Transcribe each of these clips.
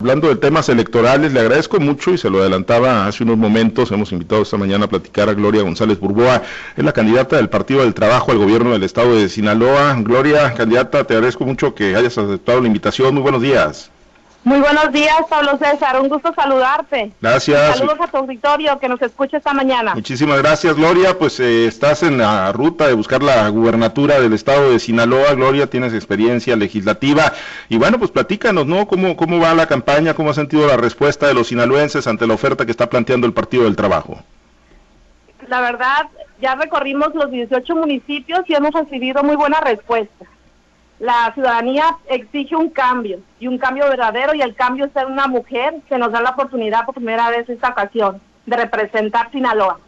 Hablando de temas electorales, le agradezco mucho y se lo adelantaba hace unos momentos. Hemos invitado esta mañana a platicar a Gloria González Burboa, es la candidata del Partido del Trabajo al gobierno del estado de Sinaloa. Gloria, candidata, te agradezco mucho que hayas aceptado la invitación. Muy buenos días. Muy buenos días, Pablo César. Un gusto saludarte. Gracias. Saludos a tu auditorio que nos escucha esta mañana. Muchísimas gracias, Gloria. Pues eh, estás en la ruta de buscar la gubernatura del estado de Sinaloa. Gloria, tienes experiencia legislativa. Y bueno, pues platícanos, ¿no? ¿Cómo, cómo va la campaña? ¿Cómo ha sentido la respuesta de los sinaloenses ante la oferta que está planteando el Partido del Trabajo? La verdad, ya recorrimos los 18 municipios y hemos recibido muy buena respuesta la ciudadanía exige un cambio y un cambio verdadero y el cambio es ser una mujer que nos da la oportunidad por primera vez esta ocasión de representar Sinaloa.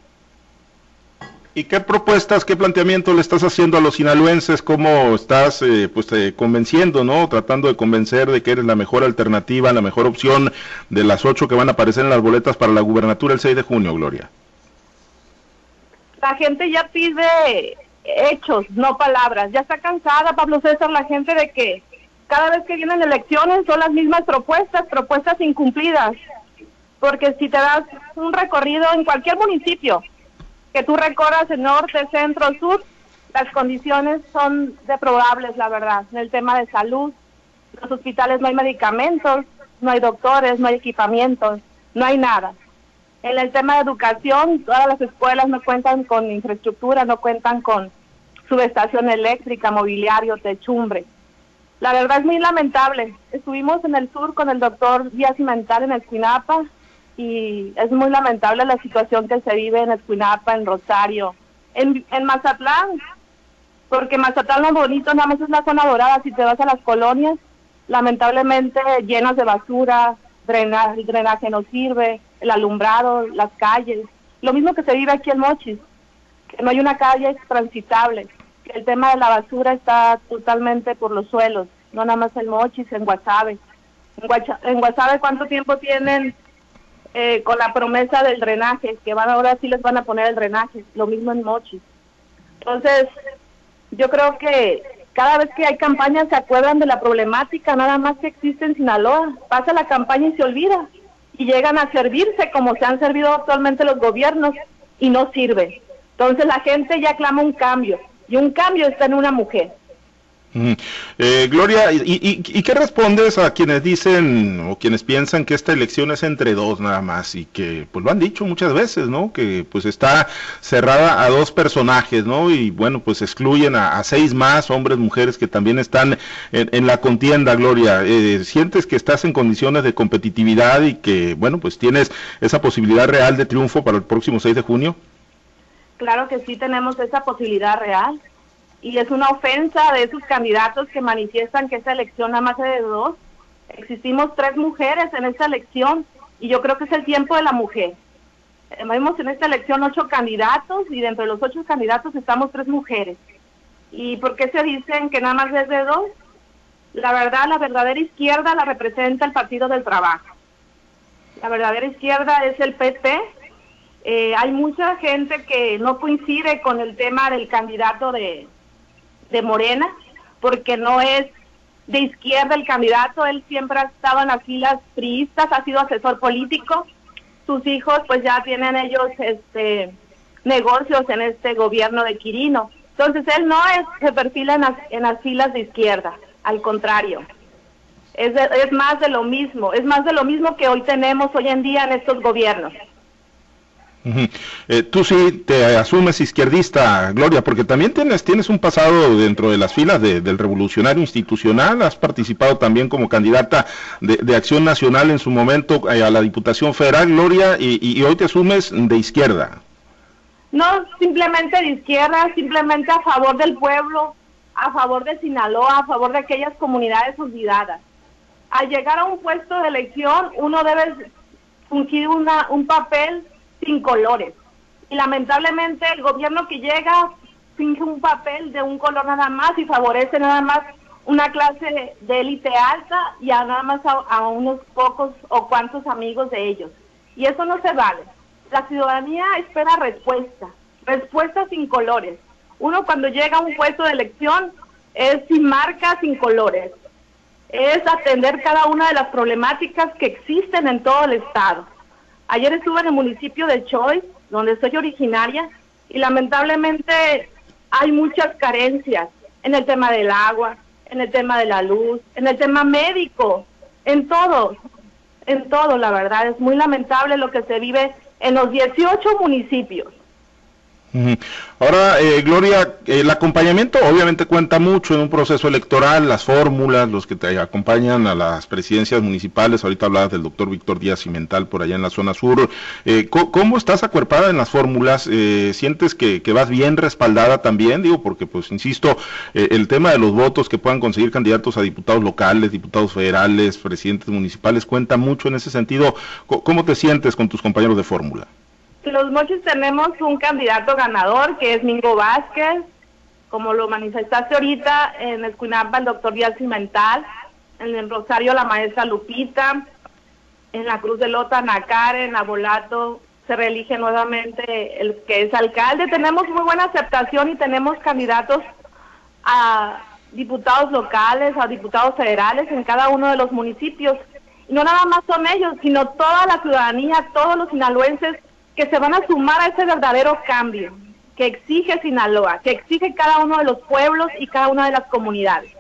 ¿Y qué propuestas, qué planteamiento le estás haciendo a los sinaloenses? ¿Cómo estás eh, pues, eh, convenciendo, no? Tratando de convencer de que eres la mejor alternativa, la mejor opción de las ocho que van a aparecer en las boletas para la gubernatura el 6 de junio, Gloria. La gente ya pide hechos, no palabras. Ya está cansada, Pablo César, la gente de que cada vez que vienen elecciones son las mismas propuestas, propuestas incumplidas. Porque si te das un recorrido en cualquier municipio, que tú recorras el norte, centro, sur, las condiciones son deprobables, la verdad. En el tema de salud, los hospitales no hay medicamentos, no hay doctores, no hay equipamientos, no hay nada. En el tema de educación, todas las escuelas no cuentan con infraestructura, no cuentan con subestación eléctrica, mobiliario, techumbre. La verdad es muy lamentable. Estuvimos en el sur con el doctor Díaz Cimental en Escuinapa y es muy lamentable la situación que se vive en Escuinapa, en Rosario, en, en Mazatlán, porque Mazatlán lo bonito nada más es la zona dorada. Si te vas a las colonias, lamentablemente llenas de basura, drenaje, drenaje no sirve, el alumbrado, las calles. Lo mismo que se vive aquí en Mochis, que no hay una calle transitable, que el tema de la basura está totalmente por los suelos, no nada más en Mochis, en Guasave. En, Guasave, ¿cuánto tiempo tienen eh, con la promesa del drenaje? Que van ahora sí les van a poner el drenaje, lo mismo en Mochis. Entonces, yo creo que cada vez que hay campañas se acuerdan de la problemática nada más que existe en Sinaloa. Pasa la campaña y se olvida y llegan a servirse como se han servido actualmente los gobiernos y no sirve. Entonces la gente ya clama un cambio y un cambio está en una mujer. Eh, Gloria, ¿y, qué respondes a quienes dicen o quienes piensan que esta elección es entre dos nada más y que pues lo han dicho muchas veces, ¿no? Que pues está cerrada a dos personajes, ¿no? Y bueno, pues excluyen a, seis más, hombres, mujeres que también están en, la contienda, Gloria. Eh, ¿Sientes que estás en condiciones de competitividad y que bueno, pues tienes esa posibilidad real de triunfo para el próximo 6 de junio? Claro que sí tenemos esa posibilidad real y es una ofensa de esos candidatos que manifiestan que esta elección nada más es de dos. Existimos tres mujeres en esta elección y yo creo que es el tiempo de la mujer. Vemos en esta elección ocho candidatos y dentro de los ocho candidatos estamos tres mujeres. ¿Y por qué se dicen que nada más es de dos? La verdad, la verdadera izquierda la representa el Partido del Trabajo. La verdadera izquierda es el PP. Eh, hay mucha gente que no coincide con el tema del candidato de, de Morena, porque no es de izquierda el candidato, él siempre ha estado en las filas priistas, ha sido asesor político, sus hijos pues ya tienen ellos este negocios en este gobierno de Quirino. Entonces él no es, se perfila en las, en las filas de izquierda, al contrario. Es, es más de lo mismo, es más de lo mismo que hoy tenemos hoy en día en estos gobiernos. Eh, tú sí te asumes izquierdista, Gloria, porque también tienes, tienes un pasado dentro de las filas del revolucionario institucional, has participado también como candidata de, Acción Nacional en su momento eh, a la Diputación Federal, Gloria, y, hoy te asumes de izquierda. No, simplemente de izquierda, simplemente a favor del pueblo, a favor de Sinaloa, a favor de aquellas comunidades olvidadas. Al llegar a un puesto de elección, uno debe fungir una, un papel sin colores. Y lamentablemente el gobierno que llega finge un papel de un color nada más y favorece nada más una clase de élite alta y a nada más a, unos pocos o cuantos amigos de ellos. Y eso no se vale. La ciudadanía espera respuesta, respuesta sin colores. Uno cuando llega a un puesto de elección es sin marcas, sin colores. es atender cada una de las problemáticas que existen en todo el estado. Ayer estuve en el municipio de Choy, donde soy originaria, y lamentablemente hay muchas carencias en el tema del agua, en el tema de la luz, en el tema médico, en todo, en todo, la verdad. Es muy lamentable lo que se vive en los 18 municipios. Ahora, eh, Gloria, el acompañamiento obviamente cuenta mucho en un proceso electoral, las fórmulas, los que te acompañan a las presidencias municipales, ahorita hablabas del doctor Víctor Díaz Cimental por allá en la zona sur, eh, ¿cómo estás acuerpada en las fórmulas? Eh, ¿Sientes que, vas bien respaldada también? Digo, porque pues insisto, el tema de los votos que puedan conseguir candidatos a diputados locales, diputados federales, presidentes municipales, cuenta mucho en ese sentido. ¿Cómo te sientes con tus compañeros de fórmula? Los Mochis tenemos un candidato ganador que es Mingo Vázquez, como lo manifestaste ahorita en Escuinapa el doctor Díaz Cimental, en el Rosario la maestra Lupita, en la Cruz de Lota Nacar, en Abolato se reelige nuevamente el que es alcalde. Tenemos muy buena aceptación y tenemos candidatos a diputados locales, a diputados federales en cada uno de los municipios. Y no nada más son ellos, sino toda la ciudadanía, todos los sinaloenses que se van a sumar a ese verdadero cambio que exige Sinaloa, que exige cada uno de los pueblos y cada una de las comunidades.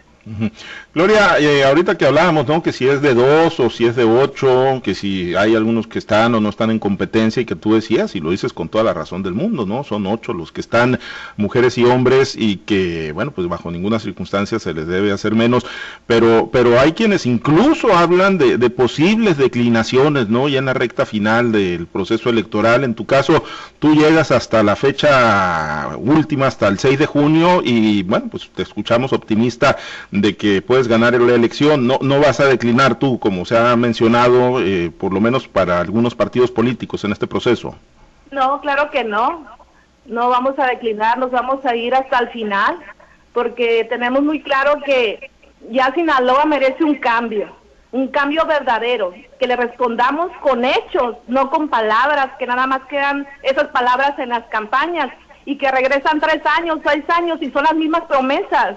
Gloria, eh, ahorita que hablábamos, ¿no? Que si es de dos o si es de ocho, que si hay algunos que están o no están en competencia y que tú decías, y lo dices con toda la razón del mundo, ¿no? Son ocho los que están, mujeres y hombres, y que, bueno, pues bajo ninguna circunstancia se les debe hacer menos, pero, pero hay quienes incluso hablan de, posibles declinaciones, ¿no? Ya en la recta final del proceso electoral, en tu caso, tú llegas hasta la fecha última, hasta el 6 de junio, y bueno, pues te escuchamos optimista que puedes ganar la elección, no, no vas a declinar tú, como se ha mencionado, eh, por lo menos para algunos partidos políticos en este proceso. No, claro que no. No vamos a declinar, nos vamos a ir hasta el final, porque tenemos muy claro que ya Sinaloa merece un cambio, un cambio verdadero, que le respondamos con hechos, no con palabras, que nada más quedan esas palabras en las campañas y que regresan tres años, seis años y son las mismas promesas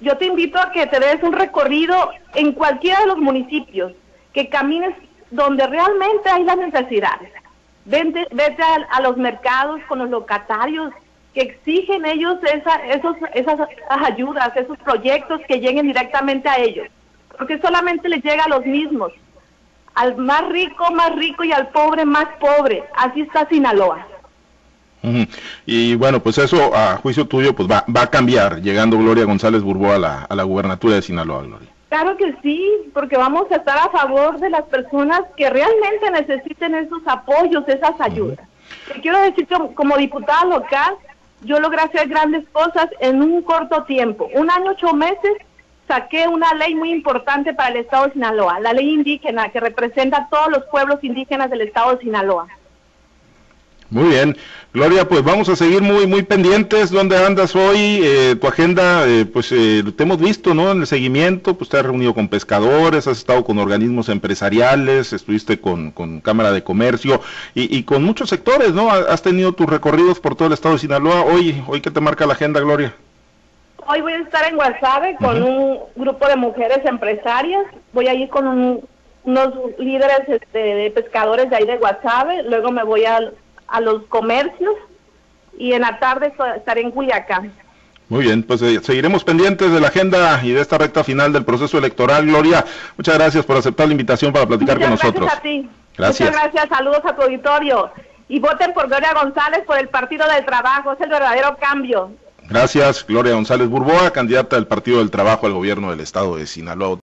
yo te invito a que te des un recorrido en cualquiera de los municipios, que camines donde realmente hay las necesidades. Vete, vete a, los mercados con los locatarios que exigen ellos esa, esos, esas ayudas, esos proyectos que lleguen directamente a ellos, porque solamente les llega a los mismos, al más rico, más rico y al pobre, más pobre. Así está Sinaloa. Y bueno, pues eso a juicio tuyo pues va, va a cambiar llegando Gloria González Burbó a la, a la gubernatura de Sinaloa, Gloria. Claro que sí, porque vamos a estar a favor de las personas que realmente necesiten esos apoyos, esas ayudas. quiero decir que como diputada local, yo logré hacer grandes cosas en un corto tiempo. Un año, ocho meses, saqué una ley muy importante para el estado de Sinaloa, la ley indígena que representa a todos los pueblos indígenas del estado de Sinaloa. Muy bien. Gloria, pues vamos a seguir muy muy pendientes. ¿Dónde andas hoy? Eh, tu agenda, eh, pues eh, te hemos visto, ¿no? En el seguimiento, pues te has reunido con pescadores, has estado con organismos empresariales, estuviste con, con Cámara de Comercio y, y, con muchos sectores, ¿no? Has tenido tus recorridos por todo el estado de Sinaloa. Hoy, hoy ¿qué te marca la agenda, Gloria? Hoy voy a estar en Guasave con un grupo de mujeres empresarias. Voy a ir con unos líderes este, de pescadores de ahí de Guasave. Luego me voy a a los comercios y en la tarde estaré en Culiacán. Muy bien, pues eh, seguiremos pendientes de la agenda y de esta recta final del proceso electoral. Gloria, muchas gracias por aceptar la invitación para platicar con nosotros. Gracias a ti. Gracias. Muchas gracias, saludos a tu auditorio. Y voten por Gloria González por el Partido del Trabajo, es el verdadero cambio. Gracias, Gloria González Burboa, candidata del Partido del Trabajo al gobierno del Estado de Sinaloa.